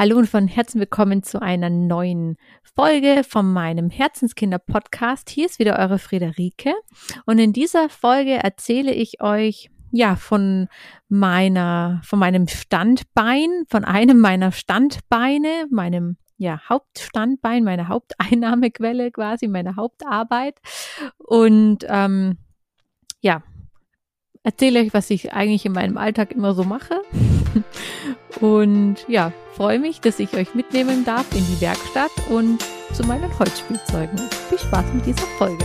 Hallo und von Herzen willkommen zu einer neuen Folge von meinem Herzenskinder-Podcast. Hier ist wieder eure Friederike und in dieser Folge erzähle ich euch ja von meiner, von meinem Standbein, von einem meiner Standbeine, meinem ja, Hauptstandbein, meine Haupteinnahmequelle quasi, meine Hauptarbeit. Und ähm, ja, erzähle euch, was ich eigentlich in meinem Alltag immer so mache. Und ja, freue mich, dass ich euch mitnehmen darf in die Werkstatt und zu meinen Holzspielzeugen. Viel Spaß mit dieser Folge.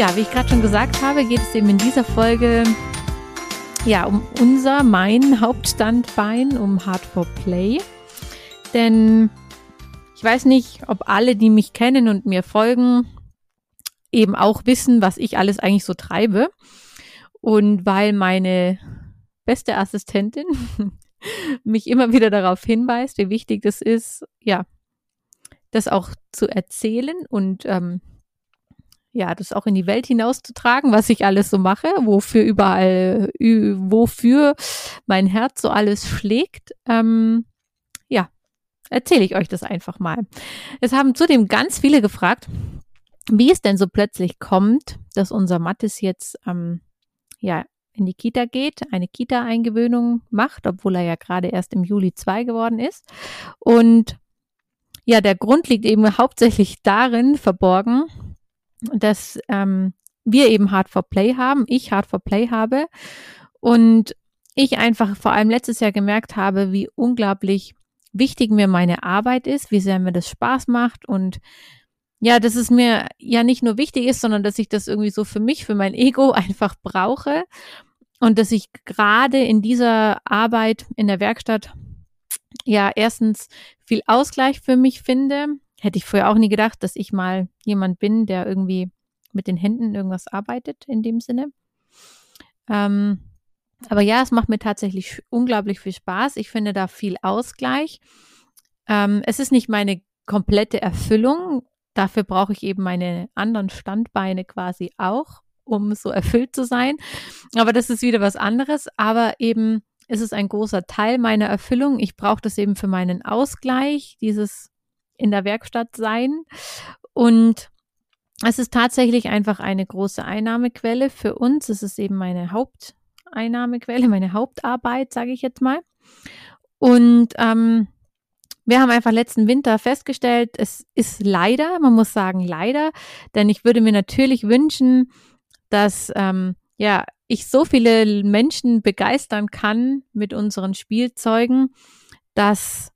Ja, wie ich gerade schon gesagt habe, geht es eben in dieser Folge ja um unser, mein Hauptstandbein, um Hard for Play. Denn ich weiß nicht, ob alle, die mich kennen und mir folgen, eben auch wissen, was ich alles eigentlich so treibe. Und weil meine beste Assistentin mich immer wieder darauf hinweist, wie wichtig das ist, ja, das auch zu erzählen und ähm, ja, das auch in die Welt hinauszutragen, was ich alles so mache, wofür überall, wofür mein Herz so alles schlägt. Ähm, ja, erzähle ich euch das einfach mal. Es haben zudem ganz viele gefragt, wie es denn so plötzlich kommt, dass unser Mattes jetzt ähm, ja in die Kita geht, eine Kita-Eingewöhnung macht, obwohl er ja gerade erst im Juli zwei geworden ist. Und ja, der Grund liegt eben hauptsächlich darin verborgen, dass ähm, wir eben Hard for Play haben, ich Hard for Play habe und ich einfach vor allem letztes Jahr gemerkt habe, wie unglaublich wichtig mir meine Arbeit ist, wie sehr mir das Spaß macht und ja, dass es mir ja nicht nur wichtig ist, sondern dass ich das irgendwie so für mich, für mein Ego einfach brauche und dass ich gerade in dieser Arbeit in der Werkstatt ja erstens viel Ausgleich für mich finde, Hätte ich vorher auch nie gedacht, dass ich mal jemand bin, der irgendwie mit den Händen irgendwas arbeitet in dem Sinne. Ähm, aber ja, es macht mir tatsächlich unglaublich viel Spaß. Ich finde da viel Ausgleich. Ähm, es ist nicht meine komplette Erfüllung. Dafür brauche ich eben meine anderen Standbeine quasi auch, um so erfüllt zu sein. Aber das ist wieder was anderes. Aber eben ist es ein großer Teil meiner Erfüllung. Ich brauche das eben für meinen Ausgleich, dieses in der Werkstatt sein. Und es ist tatsächlich einfach eine große Einnahmequelle für uns. Es ist eben meine Haupteinnahmequelle, meine Hauptarbeit, sage ich jetzt mal. Und ähm, wir haben einfach letzten Winter festgestellt, es ist leider, man muss sagen leider, denn ich würde mir natürlich wünschen, dass ähm, ja ich so viele Menschen begeistern kann mit unseren Spielzeugen, dass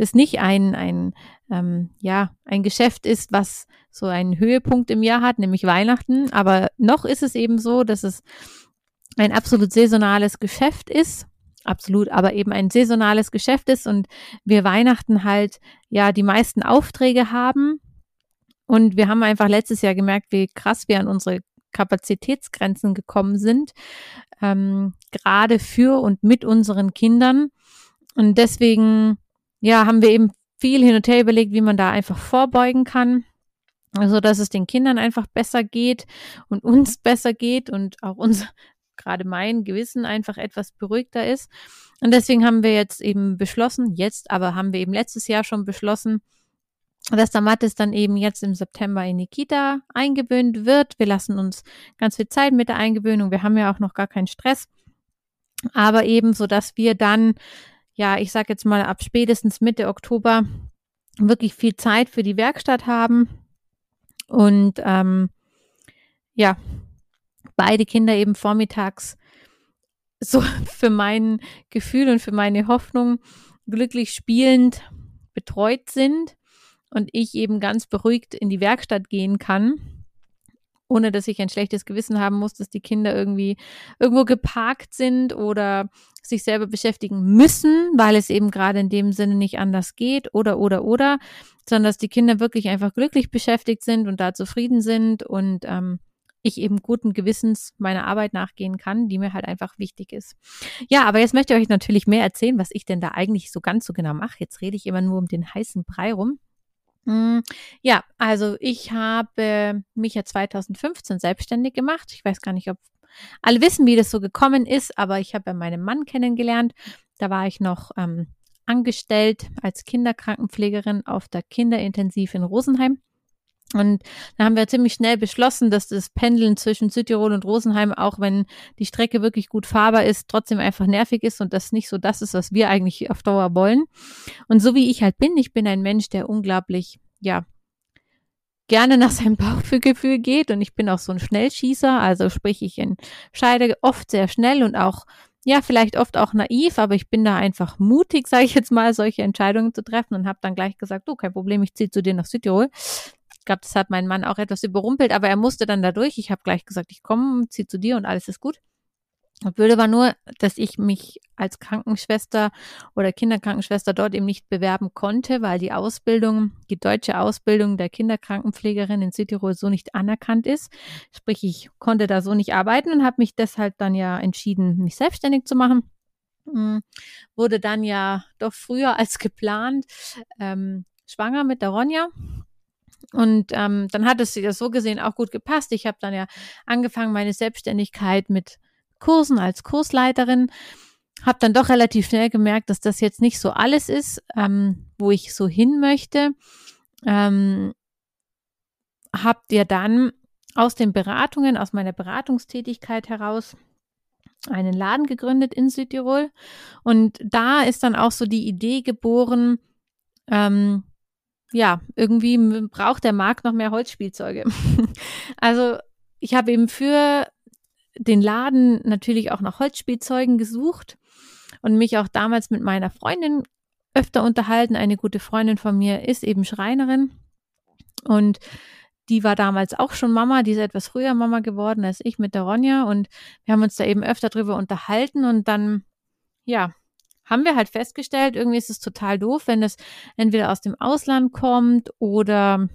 es nicht ein, ein, ähm, ja, ein Geschäft ist, was so einen Höhepunkt im Jahr hat, nämlich Weihnachten. Aber noch ist es eben so, dass es ein absolut saisonales Geschäft ist. Absolut, aber eben ein saisonales Geschäft ist und wir Weihnachten halt ja die meisten Aufträge haben. Und wir haben einfach letztes Jahr gemerkt, wie krass wir an unsere Kapazitätsgrenzen gekommen sind, ähm, gerade für und mit unseren Kindern. Und deswegen ja, haben wir eben viel hin und her überlegt, wie man da einfach vorbeugen kann. Also, dass es den Kindern einfach besser geht und uns besser geht und auch uns, gerade mein Gewissen einfach etwas beruhigter ist. Und deswegen haben wir jetzt eben beschlossen, jetzt aber haben wir eben letztes Jahr schon beschlossen, dass der Mattes dann eben jetzt im September in die Kita eingewöhnt wird. Wir lassen uns ganz viel Zeit mit der Eingewöhnung. Wir haben ja auch noch gar keinen Stress. Aber eben so, dass wir dann ja, ich sag jetzt mal ab spätestens Mitte Oktober wirklich viel Zeit für die Werkstatt haben und ähm, ja, beide Kinder eben vormittags so für mein Gefühl und für meine Hoffnung glücklich spielend betreut sind und ich eben ganz beruhigt in die Werkstatt gehen kann. Ohne dass ich ein schlechtes Gewissen haben muss, dass die Kinder irgendwie irgendwo geparkt sind oder sich selber beschäftigen müssen, weil es eben gerade in dem Sinne nicht anders geht oder oder oder, sondern dass die Kinder wirklich einfach glücklich beschäftigt sind und da zufrieden sind und ähm, ich eben guten Gewissens meiner Arbeit nachgehen kann, die mir halt einfach wichtig ist. Ja, aber jetzt möchte ich euch natürlich mehr erzählen, was ich denn da eigentlich so ganz so genau mache. Jetzt rede ich immer nur um den heißen Brei rum. Hm, ja, also ich habe mich ja 2015 selbstständig gemacht. Ich weiß gar nicht, ob alle wissen, wie das so gekommen ist, aber ich habe ja meinen Mann kennengelernt. Da war ich noch ähm, angestellt als Kinderkrankenpflegerin auf der Kinderintensiv in Rosenheim. Und da haben wir ziemlich schnell beschlossen, dass das Pendeln zwischen Südtirol und Rosenheim, auch wenn die Strecke wirklich gut fahrbar ist, trotzdem einfach nervig ist und das nicht so das ist, was wir eigentlich auf Dauer wollen. Und so wie ich halt bin, ich bin ein Mensch, der unglaublich, ja, gerne nach seinem Bauchgefühl geht und ich bin auch so ein Schnellschießer, also sprich, ich entscheide oft sehr schnell und auch ja, vielleicht oft auch naiv, aber ich bin da einfach mutig, sage ich jetzt mal, solche Entscheidungen zu treffen und habe dann gleich gesagt, du, kein Problem, ich ziehe zu dir nach Südtirol. Ich glaube, das hat mein Mann auch etwas überrumpelt, aber er musste dann dadurch. Ich habe gleich gesagt, ich komme, ziehe zu dir und alles ist gut. Das Blöde war nur, dass ich mich als Krankenschwester oder Kinderkrankenschwester dort eben nicht bewerben konnte, weil die Ausbildung, die deutsche Ausbildung der Kinderkrankenpflegerin in Südtirol so nicht anerkannt ist. Sprich, ich konnte da so nicht arbeiten und habe mich deshalb dann ja entschieden, mich selbstständig zu machen. Hm, wurde dann ja doch früher als geplant ähm, schwanger mit der Ronja und ähm, dann hat es ja so gesehen auch gut gepasst. Ich habe dann ja angefangen, meine Selbstständigkeit mit Kursen als Kursleiterin. Habe dann doch relativ schnell gemerkt, dass das jetzt nicht so alles ist, ähm, wo ich so hin möchte. Ähm, habt ihr dann aus den Beratungen, aus meiner Beratungstätigkeit heraus einen Laden gegründet in Südtirol. Und da ist dann auch so die Idee geboren, ähm, ja, irgendwie braucht der Markt noch mehr Holzspielzeuge. also ich habe eben für den Laden natürlich auch nach Holzspielzeugen gesucht und mich auch damals mit meiner Freundin öfter unterhalten. Eine gute Freundin von mir ist eben Schreinerin und die war damals auch schon Mama, die ist etwas früher Mama geworden als ich mit der Ronja und wir haben uns da eben öfter drüber unterhalten und dann, ja, haben wir halt festgestellt, irgendwie ist es total doof, wenn es entweder aus dem Ausland kommt oder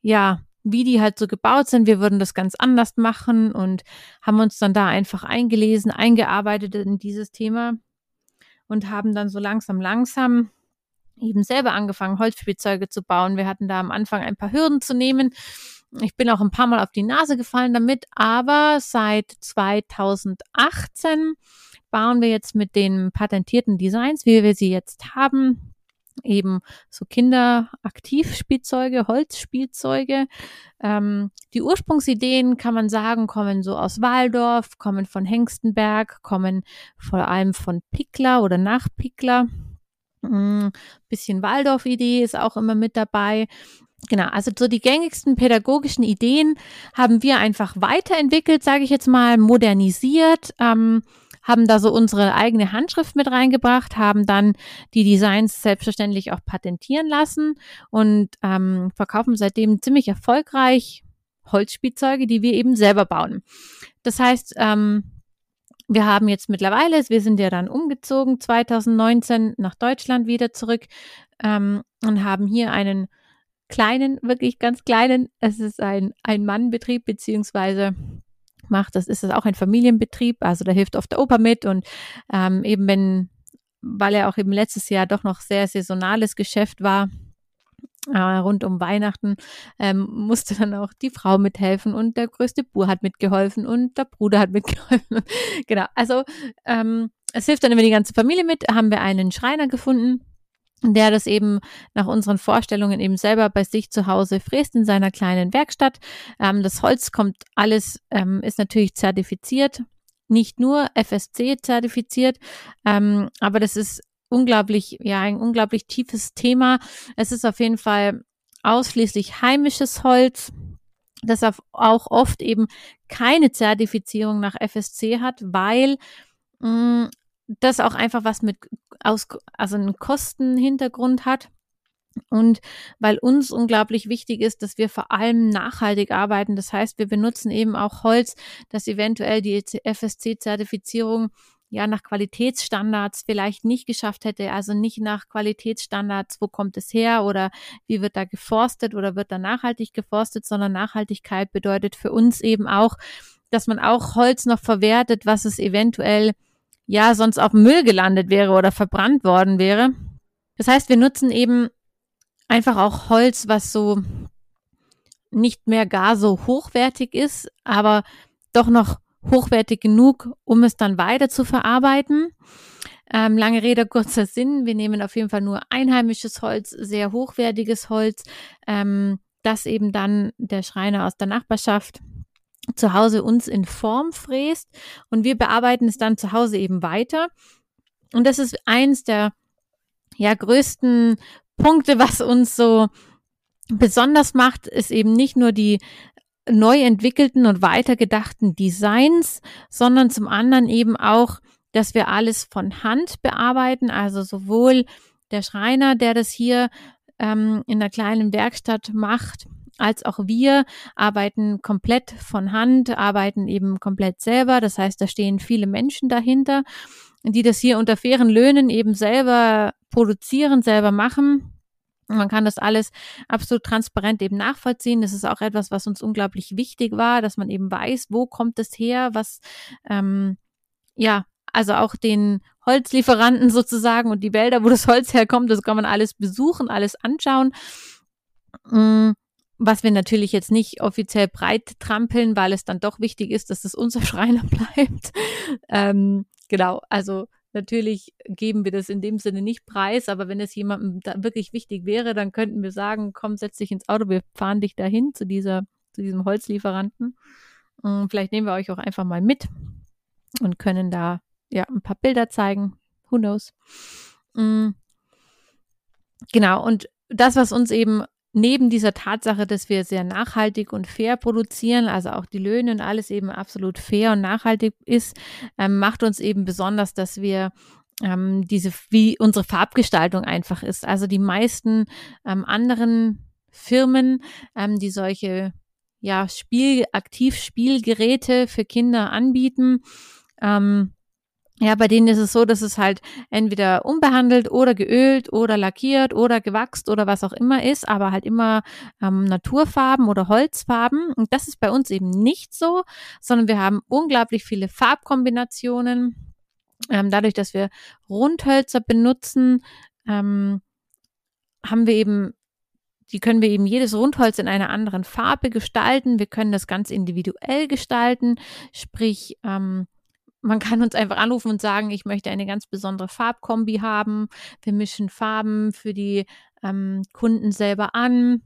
ja, wie die halt so gebaut sind. Wir würden das ganz anders machen und haben uns dann da einfach eingelesen, eingearbeitet in dieses Thema und haben dann so langsam, langsam eben selber angefangen, Holzspielzeuge zu bauen. Wir hatten da am Anfang ein paar Hürden zu nehmen. Ich bin auch ein paar Mal auf die Nase gefallen damit, aber seit 2018 bauen wir jetzt mit den patentierten Designs, wie wir sie jetzt haben, eben so Kinderaktivspielzeuge, Holzspielzeuge. Ähm, die Ursprungsideen kann man sagen, kommen so aus Waldorf, kommen von Hengstenberg, kommen vor allem von Pickler oder nach Pickler. Mm, bisschen Waldorf-Idee ist auch immer mit dabei. Genau, also so die gängigsten pädagogischen Ideen haben wir einfach weiterentwickelt, sage ich jetzt mal, modernisiert. Ähm, haben da so unsere eigene Handschrift mit reingebracht, haben dann die Designs selbstverständlich auch patentieren lassen und ähm, verkaufen seitdem ziemlich erfolgreich Holzspielzeuge, die wir eben selber bauen. Das heißt, ähm, wir haben jetzt mittlerweile, wir sind ja dann umgezogen 2019 nach Deutschland wieder zurück ähm, und haben hier einen kleinen, wirklich ganz kleinen, es ist ein Ein-Mann-Betrieb beziehungsweise macht. Das ist auch ein Familienbetrieb, also da hilft oft der Opa mit und ähm, eben wenn, weil er auch eben letztes Jahr doch noch sehr saisonales Geschäft war, äh, rund um Weihnachten ähm, musste dann auch die Frau mithelfen und der größte Bur hat mitgeholfen und der Bruder hat mitgeholfen. genau, also ähm, es hilft dann immer die ganze Familie mit. Haben wir einen Schreiner gefunden, der das eben nach unseren Vorstellungen eben selber bei sich zu Hause fräst in seiner kleinen Werkstatt. Ähm, das Holz kommt alles, ähm, ist natürlich zertifiziert, nicht nur FSC zertifiziert, ähm, aber das ist unglaublich, ja, ein unglaublich tiefes Thema. Es ist auf jeden Fall ausschließlich heimisches Holz, das auch oft eben keine Zertifizierung nach FSC hat, weil mh, mm, das auch einfach was mit aus, also einen Kostenhintergrund hat. Und weil uns unglaublich wichtig ist, dass wir vor allem nachhaltig arbeiten. Das heißt, wir benutzen eben auch Holz, das eventuell die FSC-Zertifizierung ja nach Qualitätsstandards vielleicht nicht geschafft hätte, also nicht nach Qualitätsstandards, wo kommt es her oder wie wird da geforstet oder wird da nachhaltig geforstet, sondern Nachhaltigkeit bedeutet für uns eben auch, dass man auch Holz noch verwertet, was es eventuell ja sonst auf Müll gelandet wäre oder verbrannt worden wäre. Das heißt, wir nutzen eben einfach auch Holz, was so nicht mehr gar so hochwertig ist, aber doch noch hochwertig genug, um es dann weiter zu verarbeiten. Ähm, lange Rede, kurzer Sinn. Wir nehmen auf jeden Fall nur einheimisches Holz, sehr hochwertiges Holz, ähm, das eben dann der Schreiner aus der Nachbarschaft zu Hause uns in Form fräst und wir bearbeiten es dann zu Hause eben weiter. Und das ist eins der ja größten Punkte, was uns so besonders macht, ist eben nicht nur die neu entwickelten und weitergedachten Designs, sondern zum anderen eben auch, dass wir alles von Hand bearbeiten, also sowohl der Schreiner, der das hier ähm, in der kleinen Werkstatt macht, als auch wir arbeiten komplett von Hand, arbeiten eben komplett selber. Das heißt, da stehen viele Menschen dahinter, die das hier unter fairen Löhnen eben selber produzieren, selber machen. Man kann das alles absolut transparent eben nachvollziehen. Das ist auch etwas, was uns unglaublich wichtig war, dass man eben weiß, wo kommt es her, was, ähm, ja, also auch den Holzlieferanten sozusagen und die Wälder, wo das Holz herkommt, das kann man alles besuchen, alles anschauen. Mm, was wir natürlich jetzt nicht offiziell breit trampeln, weil es dann doch wichtig ist, dass es unser Schreiner bleibt. ähm, genau, also Natürlich geben wir das in dem Sinne nicht preis, aber wenn es jemandem da wirklich wichtig wäre, dann könnten wir sagen, komm, setz dich ins Auto, wir fahren dich dahin zu dieser, zu diesem Holzlieferanten. Und hm, vielleicht nehmen wir euch auch einfach mal mit und können da ja ein paar Bilder zeigen. Who knows? Hm. Genau, und das, was uns eben neben dieser Tatsache, dass wir sehr nachhaltig und fair produzieren, also auch die Löhne und alles eben absolut fair und nachhaltig ist, ähm, macht uns eben besonders, dass wir ähm, diese, wie unsere Farbgestaltung einfach ist. Also die meisten ähm, anderen Firmen, ähm, die solche ja, Spiel, Aktivspielgeräte für Kinder anbieten, ähm, ja, bei denen ist es so, dass es halt entweder unbehandelt oder geölt oder lackiert oder gewachst oder was auch immer ist, aber halt immer ähm, Naturfarben oder Holzfarben. Und das ist bei uns eben nicht so, sondern wir haben unglaublich viele Farbkombinationen. Ähm, dadurch, dass wir Rundhölzer benutzen, ähm, haben wir eben die können wir eben jedes Rundholz in einer anderen Farbe gestalten. Wir können das ganz individuell gestalten, sprich ähm, man kann uns einfach anrufen und sagen, ich möchte eine ganz besondere Farbkombi haben. Wir mischen Farben für die ähm, Kunden selber an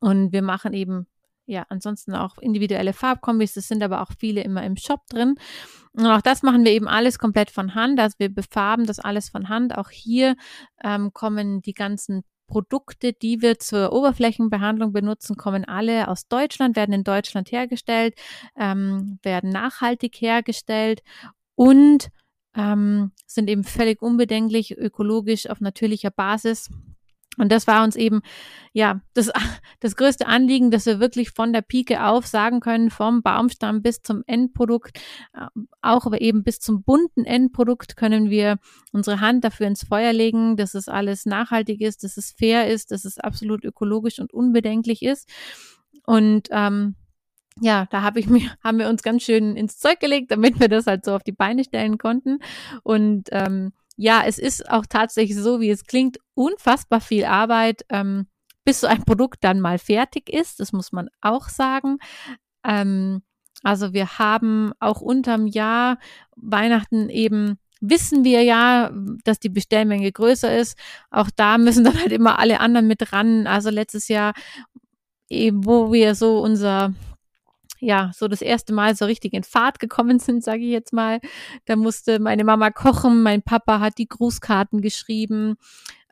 und wir machen eben ja, ansonsten auch individuelle Farbkombis. Das sind aber auch viele immer im Shop drin. Und auch das machen wir eben alles komplett von Hand. Also wir befarben das alles von Hand. Auch hier ähm, kommen die ganzen Produkte, die wir zur Oberflächenbehandlung benutzen, kommen alle aus Deutschland, werden in Deutschland hergestellt, ähm, werden nachhaltig hergestellt und ähm, sind eben völlig unbedenklich, ökologisch auf natürlicher Basis. Und das war uns eben, ja, das, das größte Anliegen, dass wir wirklich von der Pike auf sagen können, vom Baumstamm bis zum Endprodukt, äh, auch aber eben bis zum bunten Endprodukt können wir unsere Hand dafür ins Feuer legen, dass es alles nachhaltig ist, dass es fair ist, dass es absolut ökologisch und unbedenklich ist. Und ähm, ja, da habe ich mir, haben wir uns ganz schön ins Zeug gelegt, damit wir das halt so auf die Beine stellen konnten. Und ähm, ja, es ist auch tatsächlich so, wie es klingt, unfassbar viel Arbeit, ähm, bis so ein Produkt dann mal fertig ist. Das muss man auch sagen. Ähm, also wir haben auch unterm Jahr Weihnachten eben wissen wir ja, dass die Bestellmenge größer ist. Auch da müssen dann halt immer alle anderen mit ran. Also letztes Jahr, wo wir so unser ja, so das erste Mal so richtig in Fahrt gekommen sind, sage ich jetzt mal. Da musste meine Mama kochen, mein Papa hat die Grußkarten geschrieben,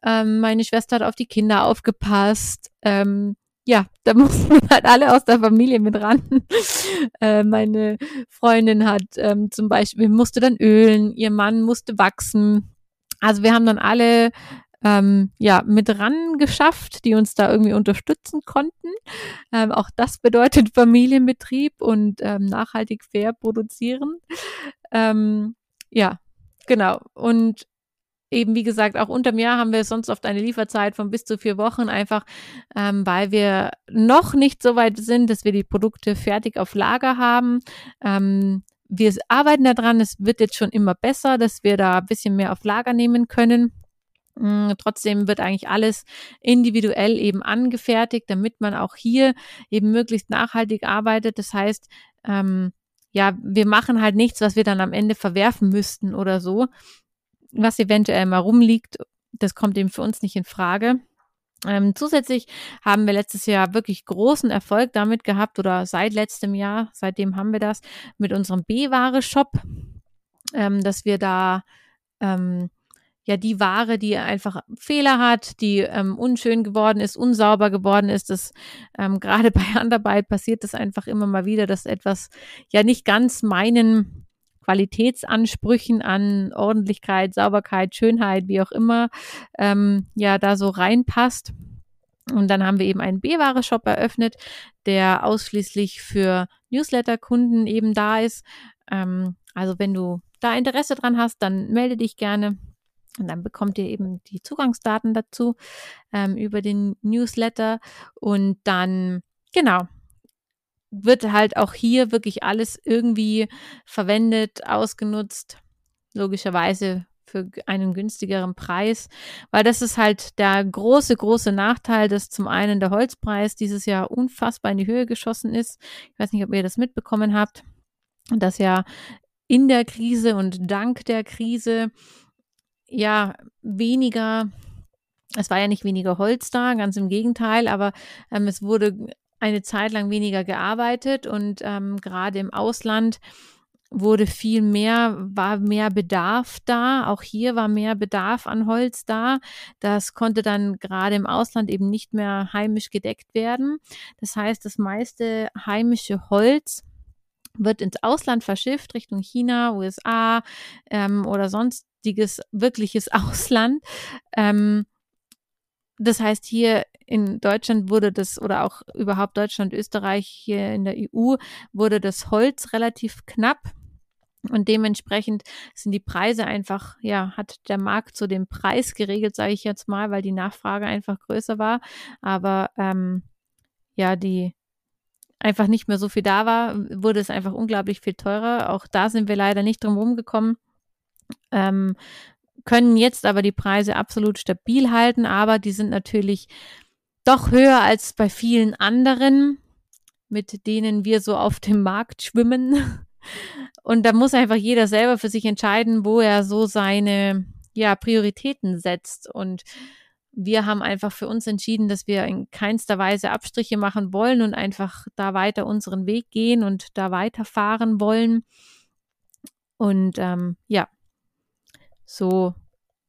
ähm, meine Schwester hat auf die Kinder aufgepasst. Ähm, ja, da mussten halt alle aus der Familie mit ran. äh, meine Freundin hat ähm, zum Beispiel, musste dann ölen, ihr Mann musste wachsen. Also wir haben dann alle ähm, ja mit ran geschafft, die uns da irgendwie unterstützen konnten. Ähm, auch das bedeutet Familienbetrieb und ähm, nachhaltig fair produzieren. Ähm, ja, genau. Und eben, wie gesagt, auch unterm Jahr haben wir sonst oft eine Lieferzeit von bis zu vier Wochen, einfach ähm, weil wir noch nicht so weit sind, dass wir die Produkte fertig auf Lager haben. Ähm, wir arbeiten daran, es wird jetzt schon immer besser, dass wir da ein bisschen mehr auf Lager nehmen können. Mm, trotzdem wird eigentlich alles individuell eben angefertigt, damit man auch hier eben möglichst nachhaltig arbeitet. Das heißt, ähm, ja, wir machen halt nichts, was wir dann am Ende verwerfen müssten oder so, was eventuell mal rumliegt. Das kommt eben für uns nicht in Frage. Ähm, zusätzlich haben wir letztes Jahr wirklich großen Erfolg damit gehabt oder seit letztem Jahr, seitdem haben wir das mit unserem B-Ware-Shop, ähm, dass wir da ähm, ja die Ware, die einfach Fehler hat, die ähm, unschön geworden ist, unsauber geworden ist, das ähm, gerade bei Handarbeit passiert das einfach immer mal wieder, dass etwas ja nicht ganz meinen Qualitätsansprüchen an Ordentlichkeit, Sauberkeit, Schönheit, wie auch immer, ähm, ja, da so reinpasst. Und dann haben wir eben einen B-Ware-Shop eröffnet, der ausschließlich für Newsletter-Kunden eben da ist. Ähm, also wenn du da Interesse dran hast, dann melde dich gerne. Und dann bekommt ihr eben die Zugangsdaten dazu ähm, über den Newsletter. Und dann, genau, wird halt auch hier wirklich alles irgendwie verwendet, ausgenutzt, logischerweise für einen günstigeren Preis, weil das ist halt der große, große Nachteil, dass zum einen der Holzpreis dieses Jahr unfassbar in die Höhe geschossen ist. Ich weiß nicht, ob ihr das mitbekommen habt, dass ja in der Krise und dank der Krise ja weniger es war ja nicht weniger Holz da, ganz im Gegenteil, aber ähm, es wurde eine Zeit lang weniger gearbeitet und ähm, gerade im Ausland wurde viel mehr, war mehr Bedarf da. Auch hier war mehr Bedarf an Holz da. Das konnte dann gerade im Ausland eben nicht mehr heimisch gedeckt werden. Das heißt, das meiste heimische Holz wird ins Ausland verschifft, Richtung China, USA ähm, oder sonstiges wirkliches Ausland. Ähm, das heißt, hier in Deutschland wurde das oder auch überhaupt Deutschland, Österreich, hier in der EU wurde das Holz relativ knapp. Und dementsprechend sind die Preise einfach, ja, hat der Markt so den Preis geregelt, sage ich jetzt mal, weil die Nachfrage einfach größer war. Aber ähm, ja, die einfach nicht mehr so viel da war, wurde es einfach unglaublich viel teurer. Auch da sind wir leider nicht drum rumgekommen. Ähm, können jetzt aber die Preise absolut stabil halten, aber die sind natürlich doch höher als bei vielen anderen, mit denen wir so auf dem Markt schwimmen. Und da muss einfach jeder selber für sich entscheiden, wo er so seine ja, Prioritäten setzt. Und wir haben einfach für uns entschieden, dass wir in keinster Weise Abstriche machen wollen und einfach da weiter unseren Weg gehen und da weiterfahren wollen. Und ähm, ja, so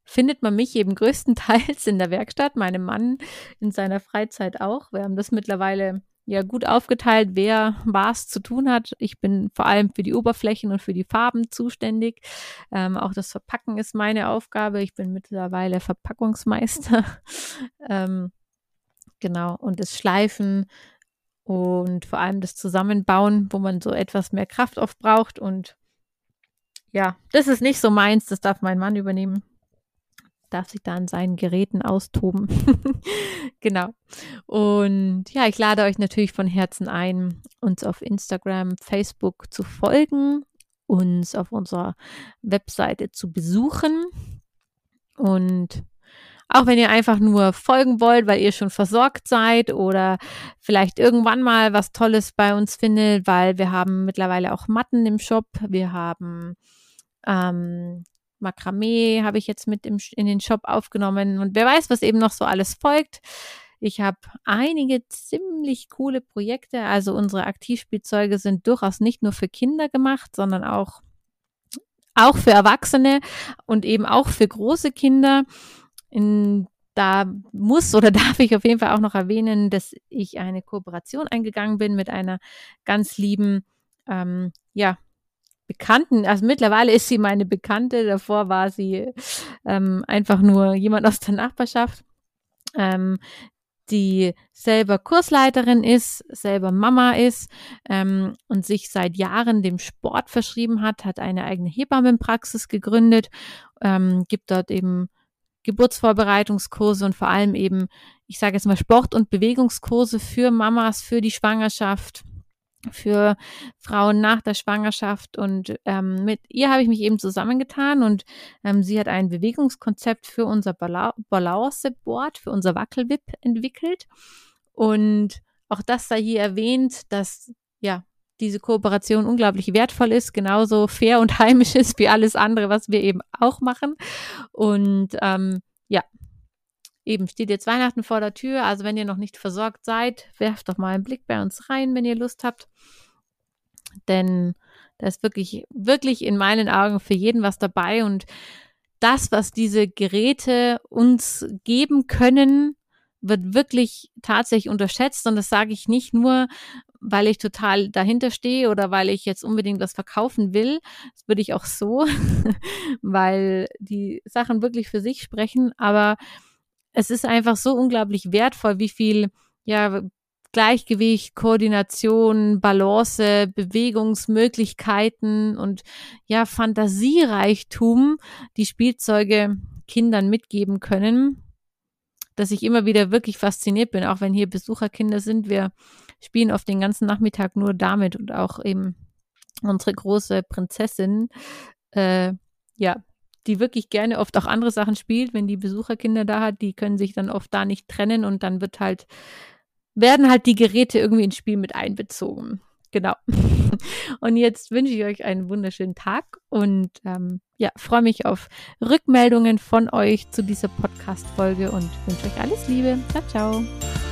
findet man mich eben größtenteils in der Werkstatt, meinem Mann in seiner Freizeit auch. Wir haben das mittlerweile ja gut aufgeteilt, wer was zu tun hat. Ich bin vor allem für die Oberflächen und für die Farben zuständig. Ähm, auch das Verpacken ist meine Aufgabe. Ich bin mittlerweile Verpackungsmeister. ähm, genau, und das Schleifen und vor allem das Zusammenbauen, wo man so etwas mehr Kraft aufbraucht. Und ja, das ist nicht so meins, das darf mein Mann übernehmen darf sich da an seinen Geräten austoben. genau. Und ja, ich lade euch natürlich von Herzen ein, uns auf Instagram, Facebook zu folgen, uns auf unserer Webseite zu besuchen und auch wenn ihr einfach nur folgen wollt, weil ihr schon versorgt seid oder vielleicht irgendwann mal was Tolles bei uns findet, weil wir haben mittlerweile auch Matten im Shop. Wir haben ähm, Makramee habe ich jetzt mit im, in den Shop aufgenommen und wer weiß, was eben noch so alles folgt. Ich habe einige ziemlich coole Projekte. Also unsere Aktivspielzeuge sind durchaus nicht nur für Kinder gemacht, sondern auch, auch für Erwachsene und eben auch für große Kinder. In, da muss oder darf ich auf jeden Fall auch noch erwähnen, dass ich eine Kooperation eingegangen bin mit einer ganz lieben, ähm, ja, Bekannten, also mittlerweile ist sie meine Bekannte, davor war sie ähm, einfach nur jemand aus der Nachbarschaft, ähm, die selber Kursleiterin ist, selber Mama ist ähm, und sich seit Jahren dem Sport verschrieben hat, hat eine eigene Hebammenpraxis gegründet, ähm, gibt dort eben Geburtsvorbereitungskurse und vor allem eben, ich sage jetzt mal Sport- und Bewegungskurse für Mamas, für die Schwangerschaft, für Frauen nach der Schwangerschaft. Und ähm, mit ihr habe ich mich eben zusammengetan und ähm, sie hat ein Bewegungskonzept für unser Balance-Board, für unser Wackelwip entwickelt. Und auch das sei hier erwähnt, dass ja diese Kooperation unglaublich wertvoll ist, genauso fair und heimisch ist wie alles andere, was wir eben auch machen. Und ähm, ja, Eben steht jetzt Weihnachten vor der Tür, also wenn ihr noch nicht versorgt seid, werft doch mal einen Blick bei uns rein, wenn ihr Lust habt. Denn da ist wirklich, wirklich in meinen Augen für jeden was dabei und das, was diese Geräte uns geben können, wird wirklich tatsächlich unterschätzt und das sage ich nicht nur, weil ich total dahinter stehe oder weil ich jetzt unbedingt was verkaufen will. Das würde ich auch so, weil die Sachen wirklich für sich sprechen, aber es ist einfach so unglaublich wertvoll, wie viel ja Gleichgewicht, Koordination, Balance, Bewegungsmöglichkeiten und ja Fantasiereichtum die Spielzeuge Kindern mitgeben können, dass ich immer wieder wirklich fasziniert bin, auch wenn hier Besucherkinder sind. Wir spielen oft den ganzen Nachmittag nur damit und auch eben unsere große Prinzessin, äh, ja, die wirklich gerne oft auch andere Sachen spielt, wenn die Besucherkinder da hat, die können sich dann oft da nicht trennen und dann wird halt, werden halt die Geräte irgendwie ins Spiel mit einbezogen. Genau. Und jetzt wünsche ich euch einen wunderschönen Tag und ähm, ja, freue mich auf Rückmeldungen von euch zu dieser Podcast-Folge und wünsche euch alles Liebe. Ciao, ciao.